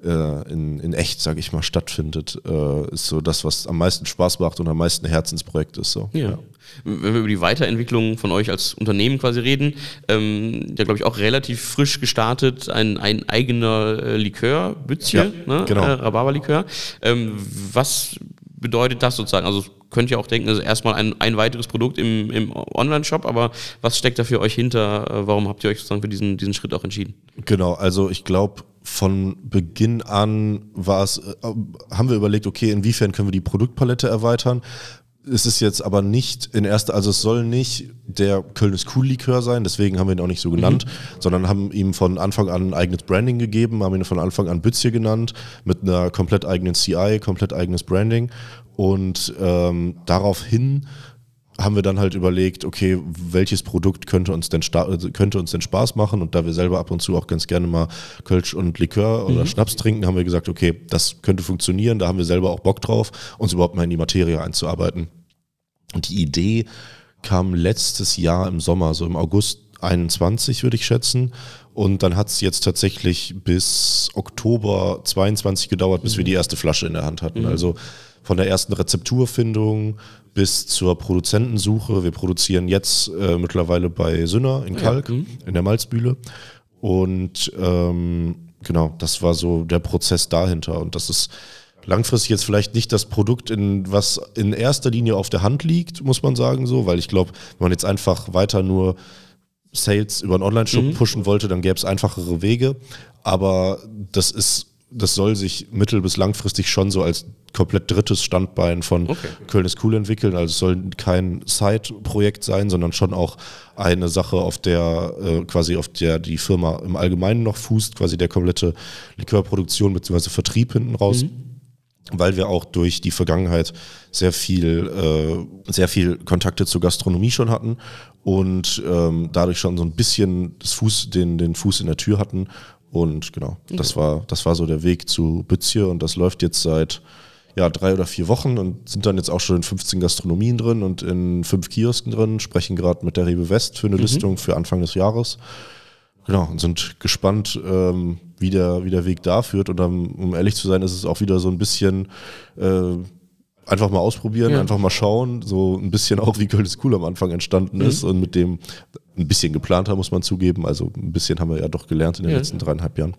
äh, in, in echt, sage ich mal, stattfindet, äh, ist so das, was am meisten Spaß macht und am meisten Herzensprojekt ist. So. Ja. ja. Wenn wir über die Weiterentwicklung von euch als Unternehmen quasi reden, ähm, ja, glaube ich, auch relativ frisch gestartet, ein, ein eigener äh, Likör, Bützchen, ja, ne? genau. äh, Rhabarberlikör. Ähm, was bedeutet das sozusagen? Also könnt ihr auch denken, also erstmal ein, ein weiteres Produkt im, im Online-Shop, aber was steckt da für euch hinter? Äh, warum habt ihr euch sozusagen für diesen, diesen Schritt auch entschieden? Genau, also ich glaube, von Beginn an war es, äh, haben wir überlegt, okay, inwiefern können wir die Produktpalette erweitern? Es ist jetzt aber nicht in erster, also es soll nicht der Kölnes Cool Likör sein, deswegen haben wir ihn auch nicht so genannt, mhm. sondern haben ihm von Anfang an ein eigenes Branding gegeben, haben ihn von Anfang an Bützje genannt, mit einer komplett eigenen CI, komplett eigenes Branding und ähm, daraufhin haben wir dann halt überlegt, okay, welches Produkt könnte uns denn könnte uns denn Spaß machen und da wir selber ab und zu auch ganz gerne mal Kölsch und Likör oder mhm. Schnaps trinken, haben wir gesagt, okay, das könnte funktionieren, da haben wir selber auch Bock drauf, uns überhaupt mal in die Materie einzuarbeiten. Und die Idee kam letztes Jahr im Sommer, so im August 21 würde ich schätzen. Und dann hat es jetzt tatsächlich bis Oktober 22 gedauert, bis mhm. wir die erste Flasche in der Hand hatten. Mhm. Also von der ersten Rezepturfindung bis zur Produzentensuche. Wir produzieren jetzt äh, mittlerweile bei Sünner in Kalk, ja. mhm. in der Malzbühle. Und ähm, genau, das war so der Prozess dahinter. Und das ist langfristig jetzt vielleicht nicht das Produkt, in, was in erster Linie auf der Hand liegt, muss man sagen, so, weil ich glaube, wenn man jetzt einfach weiter nur Sales über einen Online-Shop mhm. pushen wollte, dann gäbe es einfachere Wege. Aber das ist das soll sich mittel- bis langfristig schon so als komplett drittes Standbein von okay. Köln ist cool entwickeln. Also es soll kein Side-Projekt sein, sondern schon auch eine Sache, auf der äh, quasi auf der die Firma im Allgemeinen noch fußt, quasi der komplette Likörproduktion bzw. Vertrieb hinten raus. Mhm. Weil wir auch durch die Vergangenheit sehr viel, äh, sehr viel Kontakte zur Gastronomie schon hatten und ähm, dadurch schon so ein bisschen das Fuß, den, den Fuß in der Tür hatten und genau, das war, das war so der Weg zu Bützje und das läuft jetzt seit ja, drei oder vier Wochen und sind dann jetzt auch schon in 15 Gastronomien drin und in fünf Kiosken drin, sprechen gerade mit der Rewe West für eine mhm. Listung für Anfang des Jahres. Genau, und sind gespannt, ähm, wie, der, wie der Weg da führt. Und dann, um ehrlich zu sein, ist es auch wieder so ein bisschen äh, einfach mal ausprobieren, ja. einfach mal schauen. So ein bisschen auch, wie Köln ist cool am Anfang entstanden mhm. ist und mit dem ein bisschen geplanter, muss man zugeben. Also ein bisschen haben wir ja doch gelernt in den ja. letzten dreieinhalb Jahren.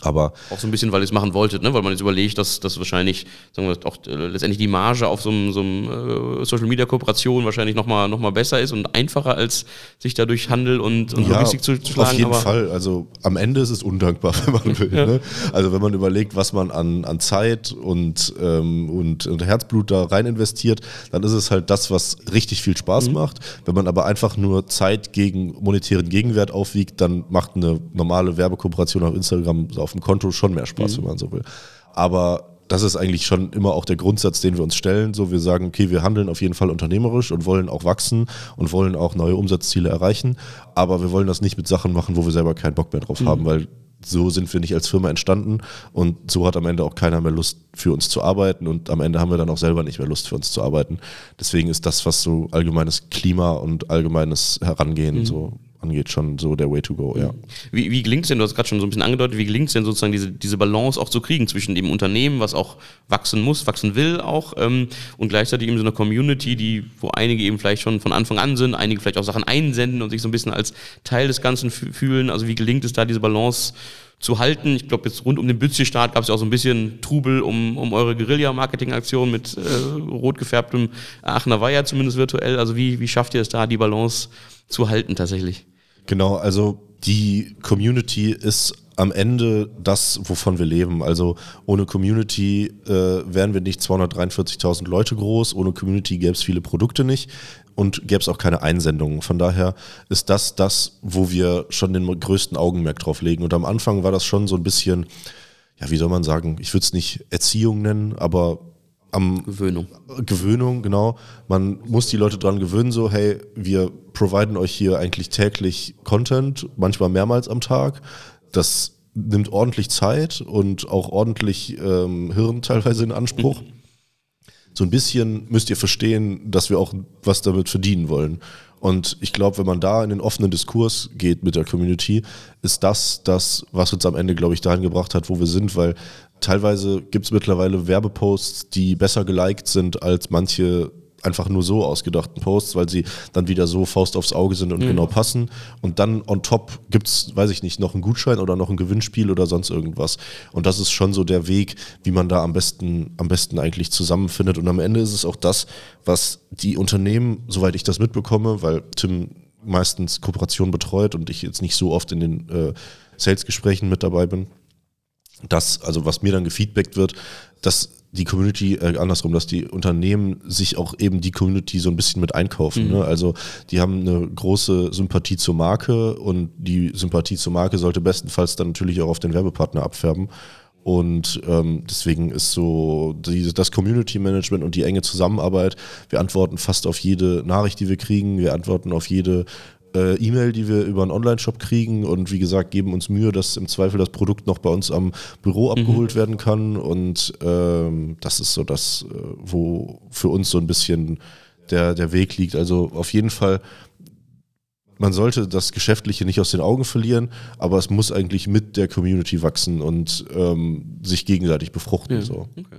Aber auch so ein bisschen, weil ihr es machen wolltet, ne? weil man jetzt überlegt, dass das wahrscheinlich, sagen wir auch äh, letztendlich die Marge auf so einem, so einem äh, Social Media Kooperation wahrscheinlich nochmal noch mal besser ist und einfacher als sich dadurch Handel und, und ja, Logistik zu, zu schlagen. Auf jeden Fall. Also am Ende ist es undankbar, wenn man will. Ja. Ne? Also wenn man überlegt, was man an, an Zeit und, ähm, und, und, Herzblut da rein investiert, dann ist es halt das, was richtig viel Spaß mhm. macht. Wenn man aber einfach nur Zeit gegen monetären Gegenwert aufwiegt, dann macht eine normale Werbekooperation auf Instagram auf dem Konto schon mehr Spaß, mhm. wenn man so will. Aber das ist eigentlich schon immer auch der Grundsatz, den wir uns stellen. So, wir sagen, okay, wir handeln auf jeden Fall unternehmerisch und wollen auch wachsen und wollen auch neue Umsatzziele erreichen. Aber wir wollen das nicht mit Sachen machen, wo wir selber keinen Bock mehr drauf mhm. haben, weil so sind wir nicht als Firma entstanden und so hat am Ende auch keiner mehr Lust für uns zu arbeiten und am Ende haben wir dann auch selber nicht mehr Lust für uns zu arbeiten. Deswegen ist das, was so allgemeines Klima und allgemeines Herangehen mhm. so angeht, schon so der Way to go, ja. Wie, wie gelingt es denn, du hast gerade schon so ein bisschen angedeutet, wie gelingt es denn sozusagen diese, diese Balance auch zu kriegen zwischen dem Unternehmen, was auch wachsen muss, wachsen will auch ähm, und gleichzeitig eben so einer Community, die, wo einige eben vielleicht schon von Anfang an sind, einige vielleicht auch Sachen einsenden und sich so ein bisschen als Teil des Ganzen fühlen. Also wie gelingt es da, diese Balance zu halten. Ich glaube, jetzt rund um den Bützi-Start gab es ja auch so ein bisschen Trubel um, um eure Guerilla-Marketing-Aktion mit äh, rot gefärbtem Aachener Weiher, zumindest virtuell. Also wie, wie schafft ihr es da, die Balance zu halten tatsächlich? Genau, also die Community ist am Ende das, wovon wir leben. Also ohne Community äh, wären wir nicht 243.000 Leute groß, ohne Community gäbe es viele Produkte nicht und gäbe es auch keine Einsendungen. Von daher ist das das, wo wir schon den größten Augenmerk drauf legen. Und am Anfang war das schon so ein bisschen, ja, wie soll man sagen, ich würde es nicht Erziehung nennen, aber am Gewöhnung. Gewöhnung, genau. Man muss die Leute dran gewöhnen, so, hey, wir providen euch hier eigentlich täglich Content, manchmal mehrmals am Tag. Das nimmt ordentlich Zeit und auch ordentlich ähm, Hirn teilweise in Anspruch. Mhm. So ein bisschen müsst ihr verstehen, dass wir auch was damit verdienen wollen. Und ich glaube, wenn man da in den offenen Diskurs geht mit der Community, ist das das, was uns am Ende, glaube ich, dahin gebracht hat, wo wir sind, weil teilweise gibt es mittlerweile Werbeposts, die besser geliked sind als manche einfach nur so ausgedachten Posts, weil sie dann wieder so Faust aufs Auge sind und mhm. genau passen. Und dann on top gibt es, weiß ich nicht, noch einen Gutschein oder noch ein Gewinnspiel oder sonst irgendwas. Und das ist schon so der Weg, wie man da am besten, am besten eigentlich zusammenfindet. Und am Ende ist es auch das, was die Unternehmen, soweit ich das mitbekomme, weil Tim meistens Kooperation betreut und ich jetzt nicht so oft in den äh, Sales-Gesprächen mit dabei bin, das, also was mir dann gefeedbackt wird, dass die Community, äh, andersrum, dass die Unternehmen sich auch eben die Community so ein bisschen mit einkaufen. Mhm. Ne? Also die haben eine große Sympathie zur Marke und die Sympathie zur Marke sollte bestenfalls dann natürlich auch auf den Werbepartner abfärben. Und ähm, deswegen ist so die, das Community Management und die enge Zusammenarbeit. Wir antworten fast auf jede Nachricht, die wir kriegen. Wir antworten auf jede äh, E-Mail, die wir über einen Online-Shop kriegen und wie gesagt, geben uns Mühe, dass im Zweifel das Produkt noch bei uns am Büro mhm. abgeholt mhm. werden kann. Und ähm, das ist so das, äh, wo für uns so ein bisschen der, der Weg liegt. Also auf jeden Fall man sollte das Geschäftliche nicht aus den Augen verlieren, aber es muss eigentlich mit der Community wachsen und ähm, sich gegenseitig befruchten. Ja, so. Okay.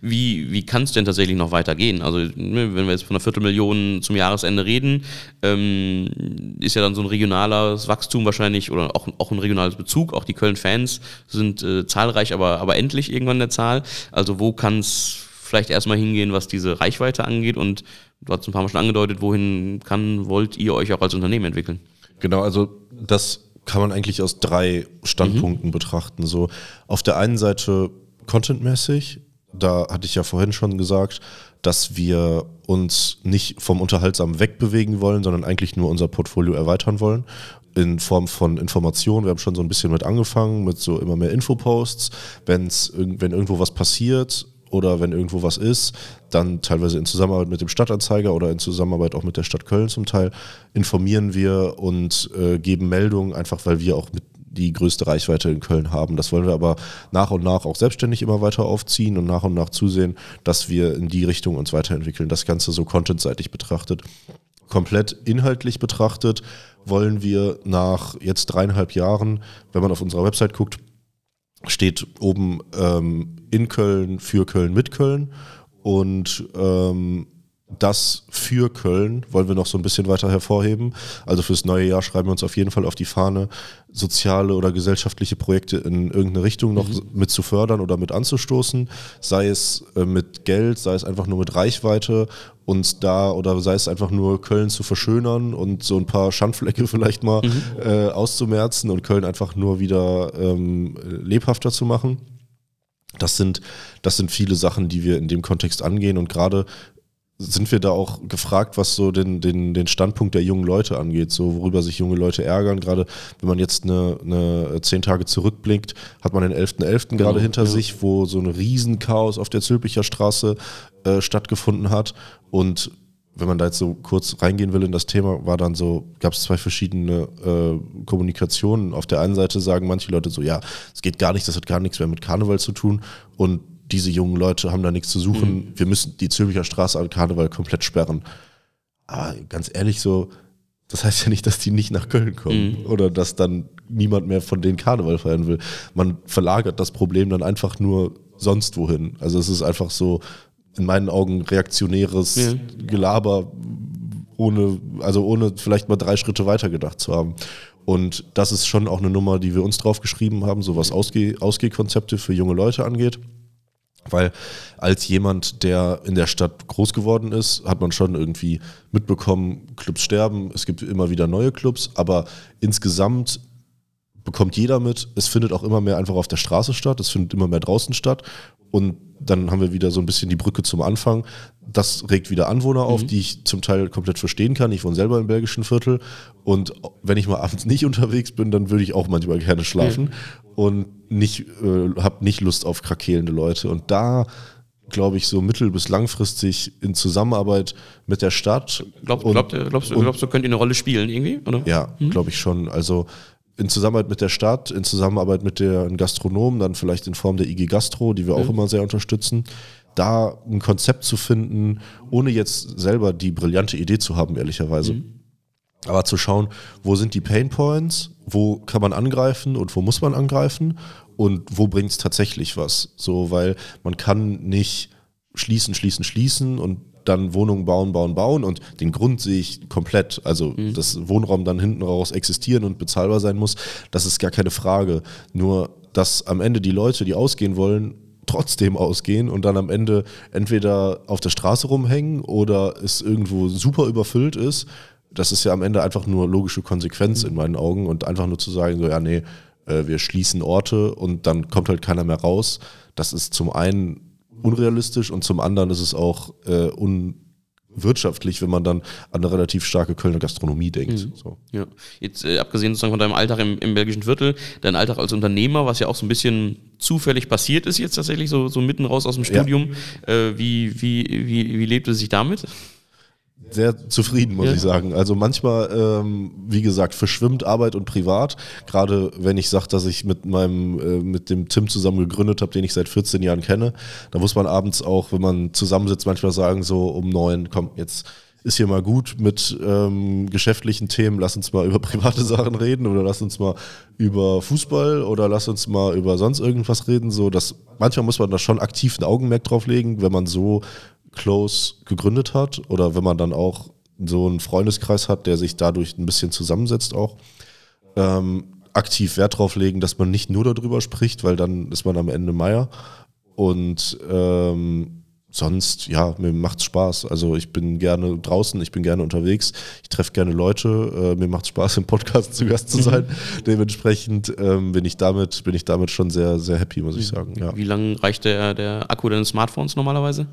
Wie, wie kann es denn tatsächlich noch weitergehen? Also, ne, wenn wir jetzt von einer Viertelmillion zum Jahresende reden, ähm, ist ja dann so ein regionales Wachstum wahrscheinlich oder auch, auch ein regionales Bezug. Auch die Köln-Fans sind äh, zahlreich, aber, aber endlich irgendwann der Zahl. Also, wo kann es vielleicht erstmal hingehen, was diese Reichweite angeht? Und du hast ein paar Mal schon angedeutet, wohin kann, wollt ihr euch auch als Unternehmen entwickeln? Genau, also das kann man eigentlich aus drei Standpunkten mhm. betrachten. So auf der einen Seite contentmäßig, da hatte ich ja vorhin schon gesagt, dass wir uns nicht vom Unterhaltsamen wegbewegen wollen, sondern eigentlich nur unser Portfolio erweitern wollen in Form von Informationen. Wir haben schon so ein bisschen mit angefangen, mit so immer mehr Infoposts. Wenn's, wenn irgendwo was passiert oder wenn irgendwo was ist, dann teilweise in Zusammenarbeit mit dem Stadtanzeiger oder in Zusammenarbeit auch mit der Stadt Köln zum Teil, informieren wir und äh, geben Meldungen, einfach weil wir auch mit die größte Reichweite in Köln haben. Das wollen wir aber nach und nach auch selbstständig immer weiter aufziehen und nach und nach zusehen, dass wir in die Richtung uns weiterentwickeln. Das Ganze so contentseitig betrachtet. Komplett inhaltlich betrachtet wollen wir nach jetzt dreieinhalb Jahren, wenn man auf unserer Website guckt, steht oben ähm, in Köln, für Köln, mit Köln. Und ähm, das für Köln wollen wir noch so ein bisschen weiter hervorheben. Also fürs neue Jahr schreiben wir uns auf jeden Fall auf die Fahne, soziale oder gesellschaftliche Projekte in irgendeine Richtung noch mhm. mit zu fördern oder mit anzustoßen, sei es äh, mit Geld, sei es einfach nur mit Reichweite und da oder sei es einfach nur Köln zu verschönern und so ein paar Schandflecke vielleicht mal mhm. äh, auszumerzen und Köln einfach nur wieder ähm, lebhafter zu machen. Das sind, das sind viele Sachen, die wir in dem Kontext angehen und gerade sind wir da auch gefragt, was so den, den, den Standpunkt der jungen Leute angeht, so worüber sich junge Leute ärgern. Gerade wenn man jetzt eine, eine zehn Tage zurückblickt, hat man den 11.11. .11. gerade genau, hinter ja. sich, wo so ein Riesenchaos auf der Zülpicher Straße äh, stattgefunden hat. Und wenn man da jetzt so kurz reingehen will in das Thema, war dann so, gab es zwei verschiedene äh, Kommunikationen. Auf der einen Seite sagen manche Leute so, ja, es geht gar nicht, das hat gar nichts mehr mit Karneval zu tun. Und diese jungen Leute haben da nichts zu suchen. Mhm. Wir müssen die Zülpicher Straße an Karneval komplett sperren. Aber ganz ehrlich, so, das heißt ja nicht, dass die nicht nach Köln kommen mhm. oder dass dann niemand mehr von denen Karneval feiern will. Man verlagert das Problem dann einfach nur sonst wohin. Also es ist einfach so, in meinen Augen reaktionäres ja. Gelaber, ohne, also ohne vielleicht mal drei Schritte weiter gedacht zu haben. Und das ist schon auch eine Nummer, die wir uns drauf geschrieben haben, so was Ausgeh Ausgehkonzepte für junge Leute angeht. Weil als jemand, der in der Stadt groß geworden ist, hat man schon irgendwie mitbekommen, Clubs sterben, es gibt immer wieder neue Clubs, aber insgesamt bekommt jeder mit, es findet auch immer mehr einfach auf der Straße statt, es findet immer mehr draußen statt und dann haben wir wieder so ein bisschen die Brücke zum Anfang. Das regt wieder Anwohner auf, mhm. die ich zum Teil komplett verstehen kann. Ich wohne selber im belgischen Viertel und wenn ich mal abends nicht unterwegs bin, dann würde ich auch manchmal gerne schlafen mhm. und nicht, äh, habe nicht Lust auf krakelende Leute. Und da glaube ich, so mittel- bis langfristig in Zusammenarbeit mit der Stadt. Glaub, glaub, glaubst, du, glaubst du, könnt ihr eine Rolle spielen irgendwie? Oder? Ja, mhm. glaube ich schon. Also in Zusammenarbeit mit der Stadt, in Zusammenarbeit mit den Gastronomen, dann vielleicht in Form der IG Gastro, die wir auch mhm. immer sehr unterstützen, da ein Konzept zu finden, ohne jetzt selber die brillante Idee zu haben, ehrlicherweise. Mhm. Aber zu schauen, wo sind die Pain Points, wo kann man angreifen und wo muss man angreifen und wo bringt es tatsächlich was. So, weil man kann nicht schließen, schließen, schließen und dann Wohnungen bauen, bauen, bauen und den Grund sehe ich komplett. Also, mhm. dass Wohnraum dann hinten raus existieren und bezahlbar sein muss, das ist gar keine Frage. Nur, dass am Ende die Leute, die ausgehen wollen, trotzdem ausgehen und dann am Ende entweder auf der Straße rumhängen oder es irgendwo super überfüllt ist, das ist ja am Ende einfach nur logische Konsequenz mhm. in meinen Augen und einfach nur zu sagen, so ja, nee, äh, wir schließen Orte und dann kommt halt keiner mehr raus. Das ist zum einen unrealistisch und zum anderen ist es auch äh, unwirtschaftlich, wenn man dann an eine relativ starke Kölner Gastronomie denkt. Mhm. So. Ja. Jetzt äh, abgesehen sozusagen von deinem Alltag im, im, belgischen Viertel, dein Alltag als Unternehmer, was ja auch so ein bisschen zufällig passiert ist jetzt tatsächlich, so, so mitten raus aus dem Studium. Ja. Äh, wie, wie, wie, wie lebt es sich damit? Sehr zufrieden, muss ja. ich sagen. Also manchmal, ähm, wie gesagt, verschwimmt Arbeit und Privat. Gerade wenn ich sage, dass ich mit meinem, äh, mit dem Tim zusammen gegründet habe, den ich seit 14 Jahren kenne, da muss man abends auch, wenn man zusammensitzt, manchmal sagen, so um neun, komm, jetzt ist hier mal gut mit ähm, geschäftlichen Themen, lass uns mal über private Sachen reden oder lass uns mal über Fußball oder lass uns mal über sonst irgendwas reden. So, dass manchmal muss man da schon aktiv ein Augenmerk drauf legen, wenn man so close gegründet hat oder wenn man dann auch so einen Freundeskreis hat, der sich dadurch ein bisschen zusammensetzt auch, ähm, aktiv Wert drauf legen, dass man nicht nur darüber spricht, weil dann ist man am Ende Meier. Und ähm, sonst, ja, mir macht's Spaß. Also ich bin gerne draußen, ich bin gerne unterwegs, ich treffe gerne Leute, äh, mir macht Spaß, im Podcast zu Gast zu sein. Dementsprechend ähm, bin ich damit, bin ich damit schon sehr, sehr happy, muss ich sagen. Ja. Wie lange reicht der, der Akku deines Smartphones normalerweise?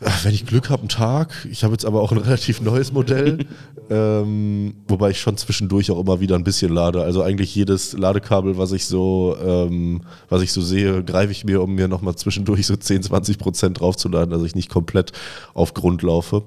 Wenn ich Glück habe, einen Tag. Ich habe jetzt aber auch ein relativ neues Modell, ähm, wobei ich schon zwischendurch auch immer wieder ein bisschen lade. Also eigentlich jedes Ladekabel, was ich so, ähm, was ich so sehe, greife ich mir, um mir nochmal zwischendurch so 10, 20 Prozent draufzuladen, dass ich nicht komplett auf Grund laufe.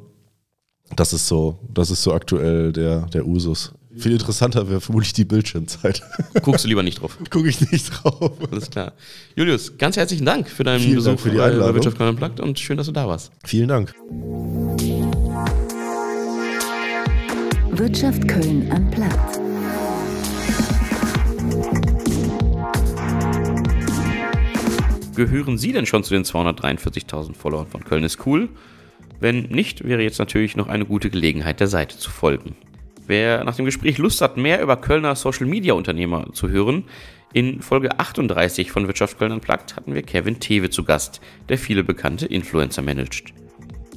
Das ist so, das ist so aktuell der, der Usus. Viel interessanter wäre vermutlich die Bildschirmzeit. Guckst du lieber nicht drauf? Gucke ich nicht drauf. Alles klar. Julius, ganz herzlichen Dank für deinen Vielen Besuch Dank für die Einladung. bei Wirtschaft Unplugged und schön, dass du da warst. Vielen Dank. Wirtschaft Köln Unplugged. Gehören Sie denn schon zu den 243.000 Followern von Köln ist cool? Wenn nicht, wäre jetzt natürlich noch eine gute Gelegenheit, der Seite zu folgen. Wer nach dem Gespräch Lust hat, mehr über Kölner Social Media Unternehmer zu hören, in Folge 38 von Wirtschaft Köln Unplugged hatten wir Kevin Tewe zu Gast, der viele bekannte Influencer managt.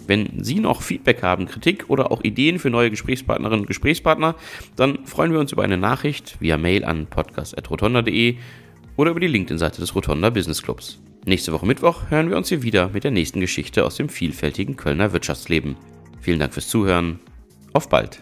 Wenn Sie noch Feedback haben, Kritik oder auch Ideen für neue Gesprächspartnerinnen und Gesprächspartner, dann freuen wir uns über eine Nachricht via Mail an podcast.rotonda.de oder über die LinkedIn-Seite des Rotonda Business Clubs. Nächste Woche Mittwoch hören wir uns hier wieder mit der nächsten Geschichte aus dem vielfältigen Kölner Wirtschaftsleben. Vielen Dank fürs Zuhören. Auf bald!